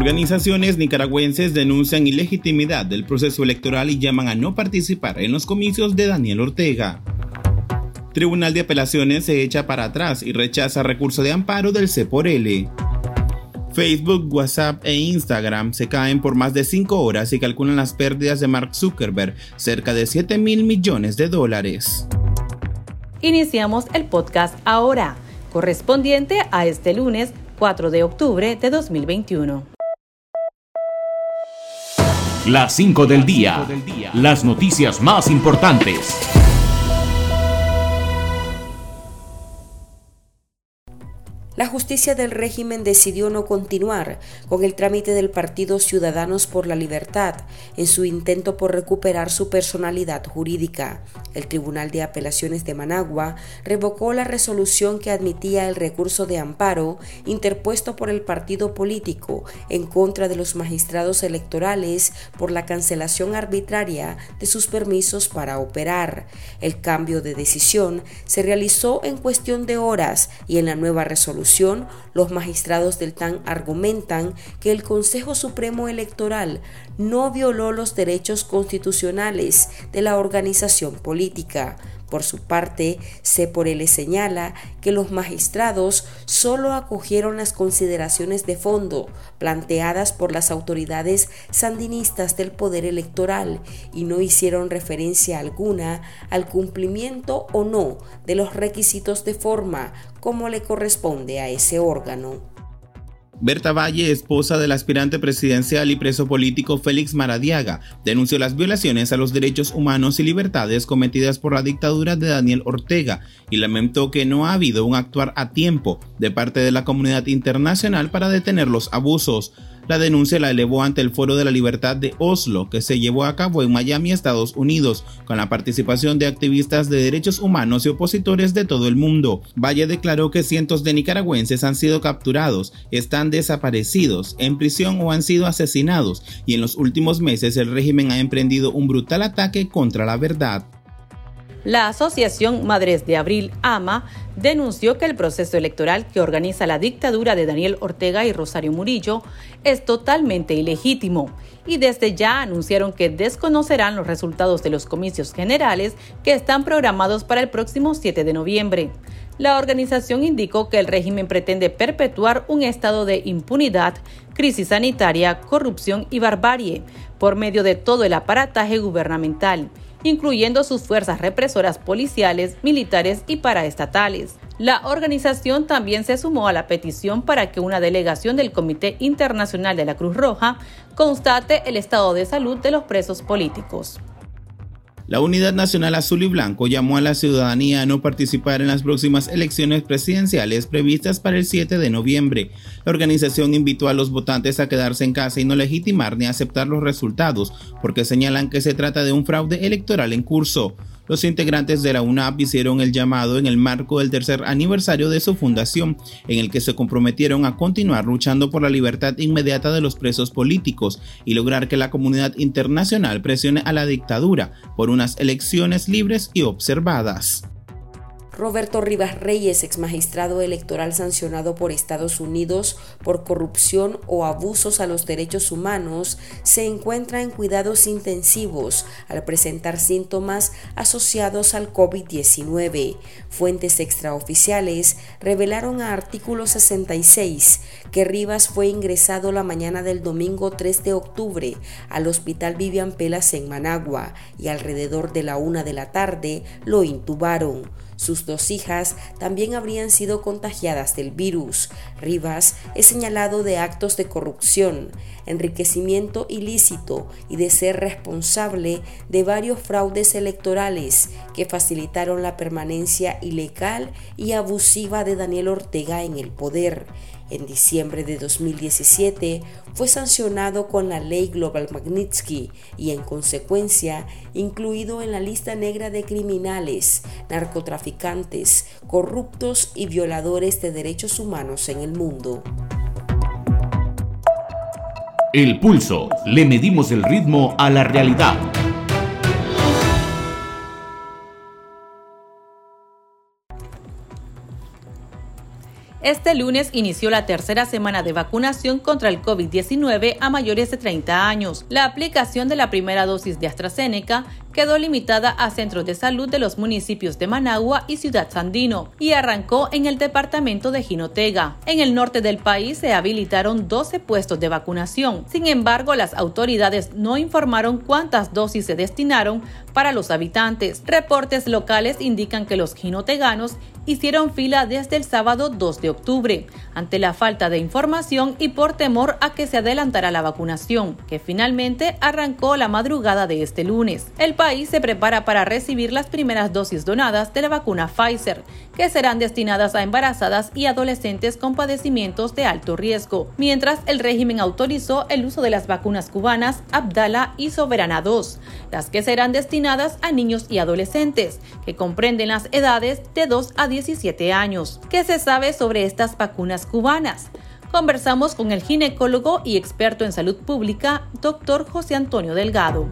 Organizaciones nicaragüenses denuncian ilegitimidad del proceso electoral y llaman a no participar en los comicios de Daniel Ortega. Tribunal de Apelaciones se echa para atrás y rechaza recurso de amparo del C por L. Facebook, WhatsApp e Instagram se caen por más de 5 horas y calculan las pérdidas de Mark Zuckerberg, cerca de 7 mil millones de dólares. Iniciamos el podcast ahora, correspondiente a este lunes 4 de octubre de 2021. Las 5 del día. Las noticias más importantes. La justicia del régimen decidió no continuar con el trámite del Partido Ciudadanos por la Libertad en su intento por recuperar su personalidad jurídica. El Tribunal de Apelaciones de Managua revocó la resolución que admitía el recurso de amparo interpuesto por el partido político en contra de los magistrados electorales por la cancelación arbitraria de sus permisos para operar. El cambio de decisión se realizó en cuestión de horas y en la nueva resolución los magistrados del TAN argumentan que el Consejo Supremo Electoral no violó los derechos constitucionales de la organización política. Por su parte, C por L señala que los magistrados solo acogieron las consideraciones de fondo planteadas por las autoridades sandinistas del poder electoral y no hicieron referencia alguna al cumplimiento o no de los requisitos de forma como le corresponde a ese órgano. Berta Valle, esposa del aspirante presidencial y preso político Félix Maradiaga, denunció las violaciones a los derechos humanos y libertades cometidas por la dictadura de Daniel Ortega y lamentó que no ha habido un actuar a tiempo de parte de la comunidad internacional para detener los abusos. La denuncia la elevó ante el Foro de la Libertad de Oslo, que se llevó a cabo en Miami, Estados Unidos, con la participación de activistas de derechos humanos y opositores de todo el mundo. Valle declaró que cientos de nicaragüenses han sido capturados, están desaparecidos, en prisión o han sido asesinados, y en los últimos meses el régimen ha emprendido un brutal ataque contra la verdad. La Asociación Madres de Abril, AMA, denunció que el proceso electoral que organiza la dictadura de Daniel Ortega y Rosario Murillo es totalmente ilegítimo y desde ya anunciaron que desconocerán los resultados de los comicios generales que están programados para el próximo 7 de noviembre. La organización indicó que el régimen pretende perpetuar un estado de impunidad, crisis sanitaria, corrupción y barbarie por medio de todo el aparataje gubernamental incluyendo sus fuerzas represoras policiales, militares y paraestatales. La organización también se sumó a la petición para que una delegación del Comité Internacional de la Cruz Roja constate el estado de salud de los presos políticos. La Unidad Nacional Azul y Blanco llamó a la ciudadanía a no participar en las próximas elecciones presidenciales previstas para el 7 de noviembre. La organización invitó a los votantes a quedarse en casa y no legitimar ni aceptar los resultados, porque señalan que se trata de un fraude electoral en curso. Los integrantes de la UNAP hicieron el llamado en el marco del tercer aniversario de su fundación, en el que se comprometieron a continuar luchando por la libertad inmediata de los presos políticos y lograr que la comunidad internacional presione a la dictadura por unas elecciones libres y observadas. Roberto Rivas Reyes, ex magistrado electoral sancionado por Estados Unidos por corrupción o abusos a los derechos humanos, se encuentra en cuidados intensivos al presentar síntomas asociados al COVID-19. Fuentes extraoficiales revelaron a artículo 66 que Rivas fue ingresado la mañana del domingo 3 de octubre al Hospital Vivian Pelas en Managua y alrededor de la una de la tarde lo intubaron. Sus dos hijas también habrían sido contagiadas del virus. Rivas es señalado de actos de corrupción, enriquecimiento ilícito y de ser responsable de varios fraudes electorales que facilitaron la permanencia ilegal y abusiva de Daniel Ortega en el poder En diciembre de 2017 fue sancionado con la ley Global Magnitsky y en consecuencia incluido en la lista negra de criminales, narcotraficantes, corruptos y violadores de derechos humanos en el mundo. El pulso. Le medimos el ritmo a la realidad. Este lunes inició la tercera semana de vacunación contra el COVID-19 a mayores de 30 años. La aplicación de la primera dosis de AstraZeneca quedó limitada a centros de salud de los municipios de Managua y Ciudad Sandino y arrancó en el departamento de Jinotega. En el norte del país se habilitaron 12 puestos de vacunación. Sin embargo, las autoridades no informaron cuántas dosis se destinaron para los habitantes. Reportes locales indican que los jinoteganos hicieron fila desde el sábado 2 de octubre, ante la falta de información y por temor a que se adelantara la vacunación, que finalmente arrancó la madrugada de este lunes. País se prepara para recibir las primeras dosis donadas de la vacuna Pfizer, que serán destinadas a embarazadas y adolescentes con padecimientos de alto riesgo, mientras el régimen autorizó el uso de las vacunas cubanas Abdala y Soberana 2, las que serán destinadas a niños y adolescentes, que comprenden las edades de 2 a 17 años. ¿Qué se sabe sobre estas vacunas cubanas? Conversamos con el ginecólogo y experto en salud pública, doctor José Antonio Delgado.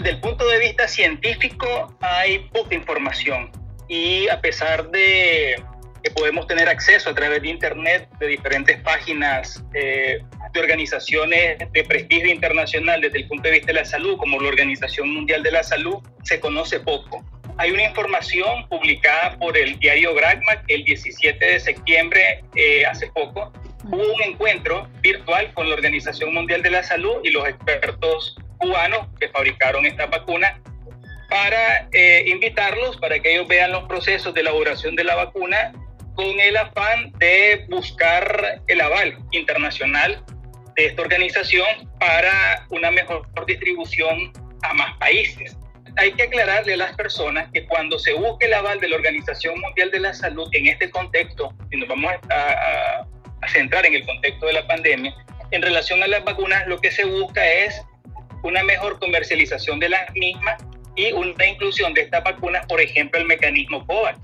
Desde el punto de vista científico hay poca información y a pesar de que podemos tener acceso a través de Internet de diferentes páginas eh, de organizaciones de prestigio internacional desde el punto de vista de la salud, como la Organización Mundial de la Salud, se conoce poco. Hay una información publicada por el diario Gragma el 17 de septiembre, eh, hace poco, hubo un encuentro virtual con la Organización Mundial de la Salud y los expertos cubanos que fabricaron esta vacuna para eh, invitarlos para que ellos vean los procesos de elaboración de la vacuna con el afán de buscar el aval internacional de esta organización para una mejor distribución a más países. Hay que aclararle a las personas que cuando se busque el aval de la Organización Mundial de la Salud en este contexto, y nos vamos a, a centrar en el contexto de la pandemia, en relación a las vacunas lo que se busca es una mejor comercialización de las mismas y una inclusión de estas vacunas, por ejemplo, el mecanismo COVAX.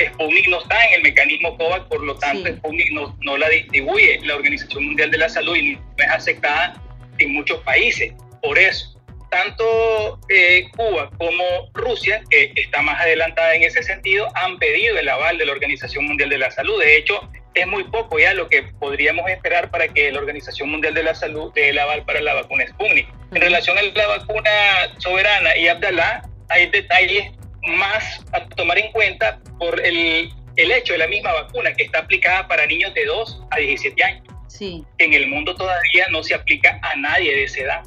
Sputnik no está en el mecanismo COVAX, por lo tanto, Sputnik no, no, la distribuye la Organización Mundial de la Salud y no es aceptada en muchos países. Por eso, tanto eh, Cuba como Rusia, que está más adelantada en ese sentido, han pedido el aval de la Organización Mundial de la Salud. De hecho, es muy poco ya lo que podríamos esperar para que la Organización Mundial de la Salud dé el aval para la vacuna Sputnik. En relación a la vacuna soberana y Abdalá, hay detalles más a tomar en cuenta por el, el hecho de la misma vacuna que está aplicada para niños de 2 a 17 años. Sí. En el mundo todavía no se aplica a nadie de esa edad.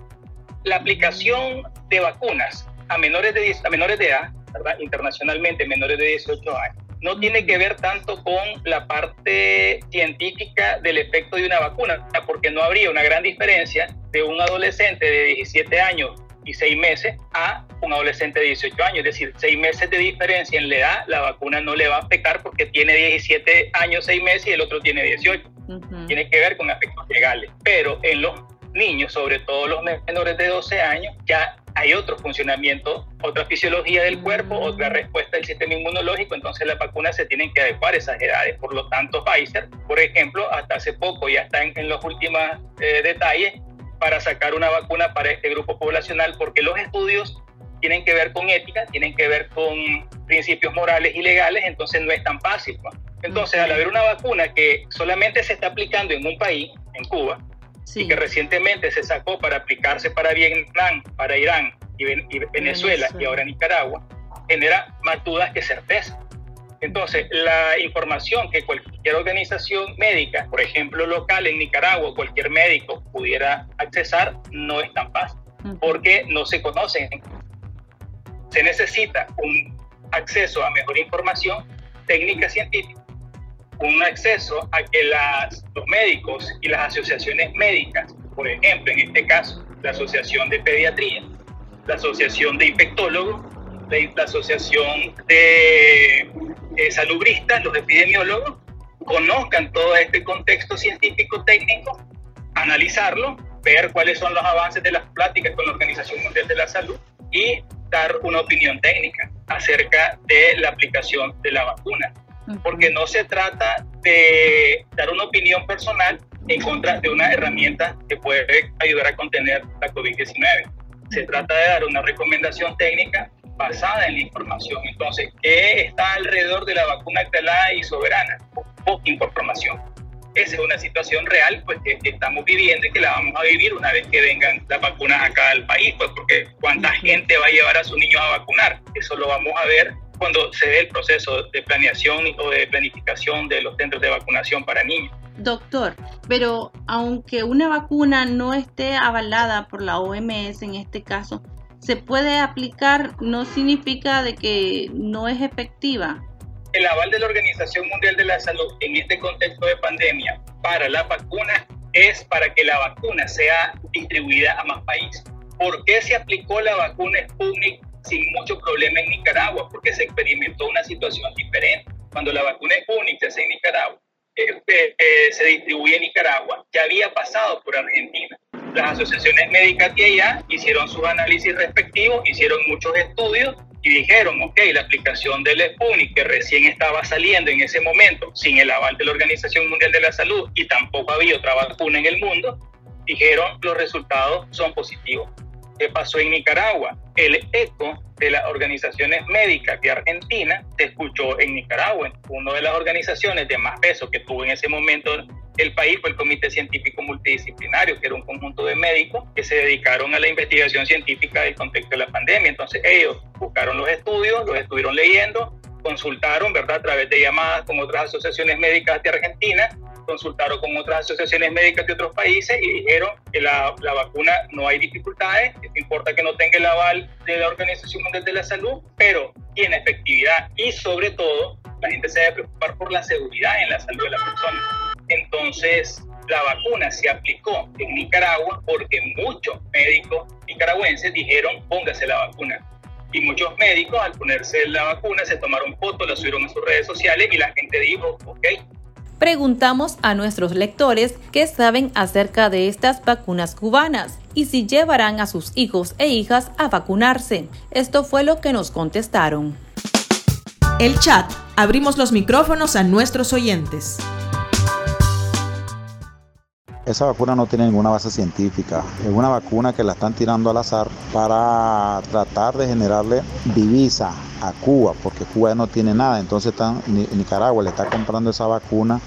La aplicación de vacunas a menores de, a menores de edad, ¿verdad? internacionalmente menores de 18 años, no tiene que ver tanto con la parte científica del efecto de una vacuna, porque no habría una gran diferencia de un adolescente de 17 años y 6 meses a un adolescente de 18 años. Es decir, 6 meses de diferencia en la edad, la vacuna no le va a afectar porque tiene 17 años, 6 meses y el otro tiene 18. Tiene que ver con efectos legales. Pero en los niños, sobre todo los menores de 12 años, ya hay otro funcionamiento, otra fisiología del cuerpo, otra respuesta del sistema inmunológico, entonces las vacunas se tienen que adecuar a esas edades. Por lo tanto, Pfizer, por ejemplo, hasta hace poco ya está en, los últimos eh, detalles para sacar una vacuna para este grupo poblacional, porque los estudios tienen que ver con ética, tienen que ver con principios morales y legales, entonces no es tan fácil. Entonces, al haber una vacuna que solamente se está aplicando en un país, en Cuba, y que recientemente se sacó para aplicarse para Vietnam, para Irán y, Venezuela, y ahora Nicaragua, genera más dudas que certeza. Entonces, la información que cualquier organización médica, por ejemplo local en Nicaragua, cualquier médico pudiera accesar, no es tan fácil, porque no se conocen. Se necesita un acceso a mejor información técnica científica un acceso a que los médicos y las asociaciones médicas, por ejemplo, en este caso, la Asociación de Pediatría, la Asociación de Infectólogos, la, Asociación de eh, Salubristas, los epidemiólogos, conozcan todo este contexto científico técnico, analizarlo, ver cuáles son los avances de las pláticas con la Organización Mundial de la Salud y dar una opinión técnica acerca de la aplicación de la vacuna. Porque no se trata de dar una opinión personal en contra de una herramienta que puede ayudar a contener la COVID-19. Se trata de dar una recomendación técnica basada en la información. Entonces, ¿qué está alrededor de la vacuna actalada y soberana? Poca información. Esa es una situación real pues, que, estamos viviendo y que la vamos a vivir una vez que vengan las vacunas acá al país, pues porque cuánta gente va a llevar a sus niños a vacunar, eso lo vamos a ver cuando se dé el proceso de planeación o de planificación de los centros de vacunación para niños. Doctor, pero aunque una vacuna no esté avalada por la OMS en este caso, se puede aplicar no significa de que no es efectiva. El aval de la Organización Mundial de la Salud en este contexto de pandemia para la vacuna es para que la vacuna sea distribuida a más países. ¿Por qué se aplicó la vacuna Sputnik sin mucho problema en Nicaragua? Porque se experimentó una situación diferente. Cuando la vacuna se hace en Nicaragua, eh, eh, se distribuye en Nicaragua, ya había pasado por Argentina. Las asociaciones médicas de allá hicieron sus análisis respectivos, hicieron muchos estudios y dijeron, ok, la aplicación del Sputnik, que recién estaba saliendo en ese momento, sin el aval de la Organización Mundial de la Salud y tampoco había otra vacuna en el mundo, dijeron los resultados son positivos. ¿Qué pasó en Nicaragua? El eco de las organizaciones médicas de Argentina se escuchó en Nicaragua. Una de las organizaciones de más peso que tuvo en ese momento el país fue el Comité Científico Multidisciplinario, que era un conjunto de médicos que se dedicaron a la investigación científica del contexto de la pandemia. Entonces ellos buscaron los estudios, los estuvieron leyendo, consultaron, ¿verdad?, a través de llamadas con otras asociaciones médicas de Argentina consultaron con otras asociaciones médicas de otros países y dijeron que la, la vacuna no hay dificultades, que importa que no tenga el aval de la Organización Mundial de la Salud, pero tiene efectividad y sobre todo la gente se debe preocupar por la seguridad en la salud de la persona. Entonces, la vacuna se aplicó en Nicaragua porque muchos médicos nicaragüenses dijeron póngase la vacuna. Y muchos médicos al ponerse la vacuna se tomaron fotos, la subieron a sus redes sociales y la gente dijo, ok, Preguntamos a nuestros lectores qué saben acerca de estas vacunas cubanas y si llevarán a sus hijos e hijas a vacunarse. Esto fue lo que nos contestaron. El chat. Abrimos los micrófonos a nuestros oyentes. Esa vacuna no tiene ninguna base científica. Es una vacuna que la están tirando al azar para tratar de generarle divisa a Cuba, porque Cuba no tiene nada. Entonces Nicaragua le está comprando esa vacuna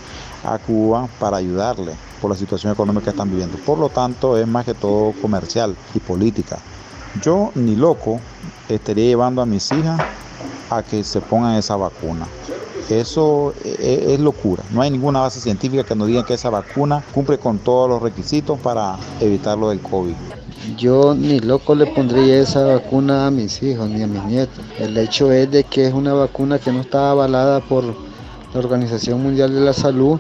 a Cuba para ayudarle por la situación económica que están viviendo. Por lo tanto, es más que todo comercial y política. Yo ni loco estaría llevando a mis hijas a que se pongan esa vacuna. Eso e, e, es, locura. No hay ninguna base científica que nos diga que esa vacuna cumple con todos los requisitos para evitar lo del COVID. Yo ni loco le pondría esa vacuna a mis hijos ni a mis nietos. El hecho es de que es una vacuna que no está avalada por la Organización Mundial de la Salud.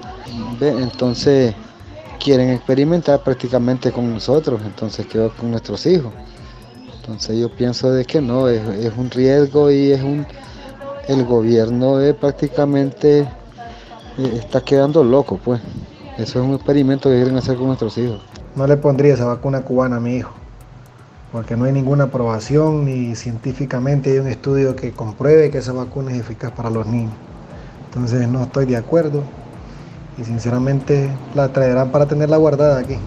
Entonces quieren experimentar prácticamente con nosotros, entonces quedó con nuestros hijos. Entonces yo pienso de que no, es un riesgo y es un el gobierno es prácticamente eh, está quedando loco, pues. Eso es un experimento que quieren hacer con nuestros hijos. No le pondría esa vacuna cubana a mi hijo, porque no hay ninguna aprobación ni científicamente hay un estudio que compruebe que esa vacuna es eficaz para los niños. Entonces no estoy de acuerdo y sinceramente la traerán para tenerla guardada aquí.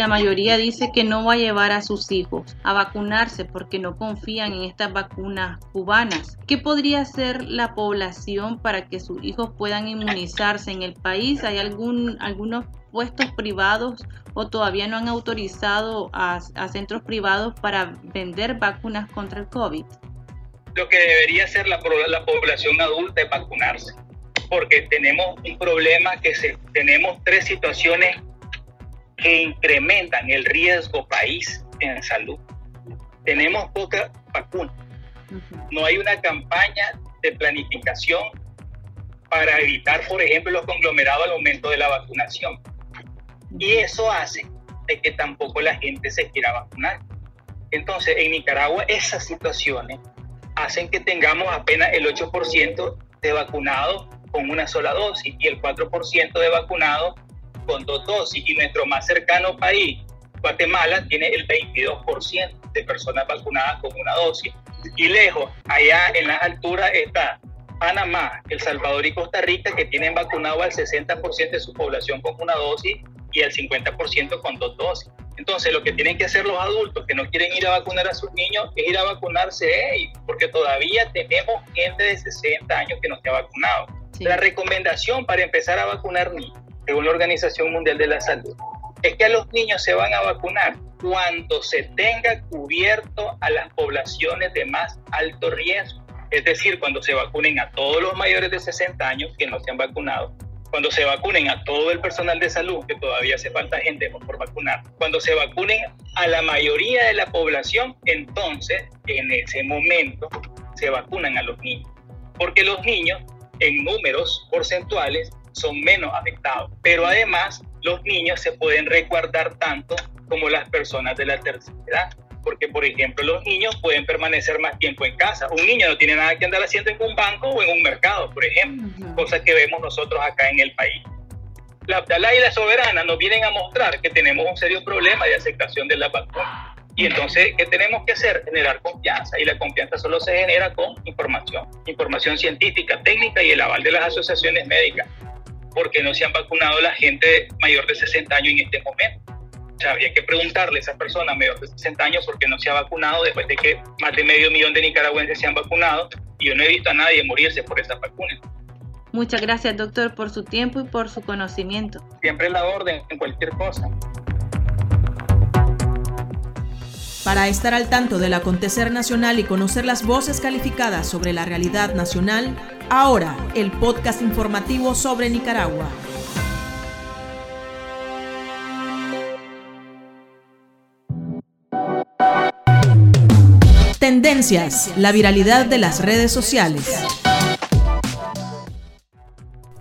La mayoría dice que no va a llevar a sus hijos a vacunarse porque no confían en estas vacunas cubanas. ¿Qué podría hacer la población para que sus hijos puedan inmunizarse en el país? ¿Hay algún, algunos puestos privados o todavía no han autorizado a, centros privados para vender vacunas contra el COVID? Lo que debería hacer la, la población adulta es vacunarse, porque tenemos un problema que se, tenemos tres situaciones que incrementan el riesgo país en salud. Tenemos poca vacuna. No hay una campaña de planificación para evitar, por ejemplo, los conglomerados al aumento de la vacunación. Y eso hace de que tampoco la gente se quiera vacunar. Entonces, en Nicaragua esas situaciones hacen que tengamos apenas el 8% de vacunados con una sola dosis y el 4% de vacunados con dos dosis. Y nuestro más cercano país, Guatemala, tiene el 22% de personas vacunadas con una dosis. Y lejos, allá en las alturas está Panamá, El Salvador y Costa Rica, que tienen vacunado al 60% de su población con una dosis y al 50% con dos dosis. Entonces, lo que tienen que hacer los adultos que no quieren ir a vacunar a sus niños es ir a vacunarse ellos, porque todavía tenemos gente de 60 años que no se ha vacunado. La recomendación para empezar a vacunar niños, según la Organización Mundial de la Salud, es que a los niños se van a vacunar cuando se tenga cubierto a las poblaciones de más alto riesgo. Es decir, cuando se vacunen a todos los mayores de 60 años que no se han vacunado, cuando se vacunen a todo el personal de salud, que todavía hace falta gente por vacunar, cuando se vacunen a la mayoría de la población, entonces en ese momento se vacunan a los niños. Porque los niños, en números porcentuales, son menos afectados. Pero además, los niños se pueden resguardar tanto como las personas de la tercera edad porque por ejemplo los niños pueden permanecer más tiempo en casa. Un niño no tiene nada que andar haciendo en un banco o en un mercado, por ejemplo, cosa que vemos nosotros acá en el país. La Abdalá y la Soberana nos vienen a mostrar que tenemos un serio problema de aceptación de la vacuna. Y entonces, ¿qué tenemos que hacer? Generar confianza. Y la confianza solo se genera con información, información científica, técnica y el aval de las asociaciones médicas. Porque no se han vacunado la gente mayor de 60 años en este momento habría que preguntarle a esa persona mayor de 60 años por qué no se ha vacunado después de que más de medio millón de nicaragüenses se han vacunado y yo no he visto a nadie morirse por esa vacuna. Muchas gracias, doctor, por su tiempo y por su conocimiento. Siempre la orden en cualquier cosa. Para estar al tanto del acontecer nacional y conocer las voces calificadas sobre la realidad nacional, ahora el podcast informativo sobre Nicaragua. Tendencias, la viralidad de las redes sociales.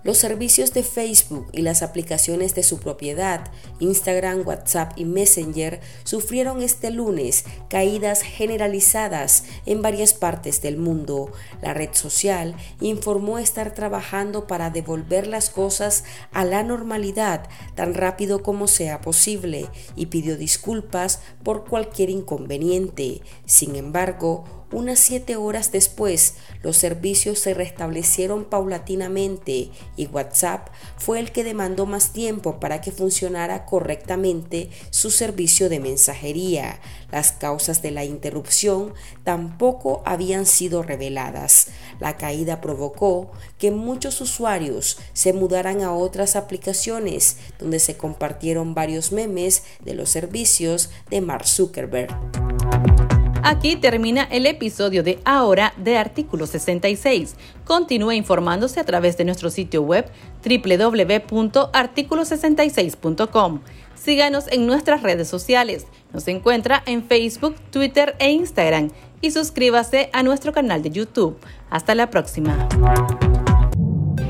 Los servicios de Facebook y las aplicaciones de su propiedad, Instagram, WhatsApp y Messenger, sufrieron este lunes caídas generalizadas en varias partes del mundo. La red social informó estar trabajando para devolver las cosas a la normalidad tan rápido como sea posible y pidió disculpas por cualquier inconveniente. Sin embargo, unas siete horas después, los servicios se restablecieron paulatinamente y WhatsApp fue el que demandó más tiempo para que funcionara correctamente su servicio de mensajería. Las causas de la interrupción tampoco habían sido reveladas. La caída provocó que muchos usuarios se mudaran a otras aplicaciones donde se compartieron varios memes de los servicios de Mark Zuckerberg. Aquí termina el episodio de Ahora de Artículo 66. Continúe informándose a través de nuestro sitio web www.articulo66.com. Síganos en nuestras redes sociales. Nos encuentra en Facebook, Twitter e Instagram y suscríbase a nuestro canal de YouTube. Hasta la próxima.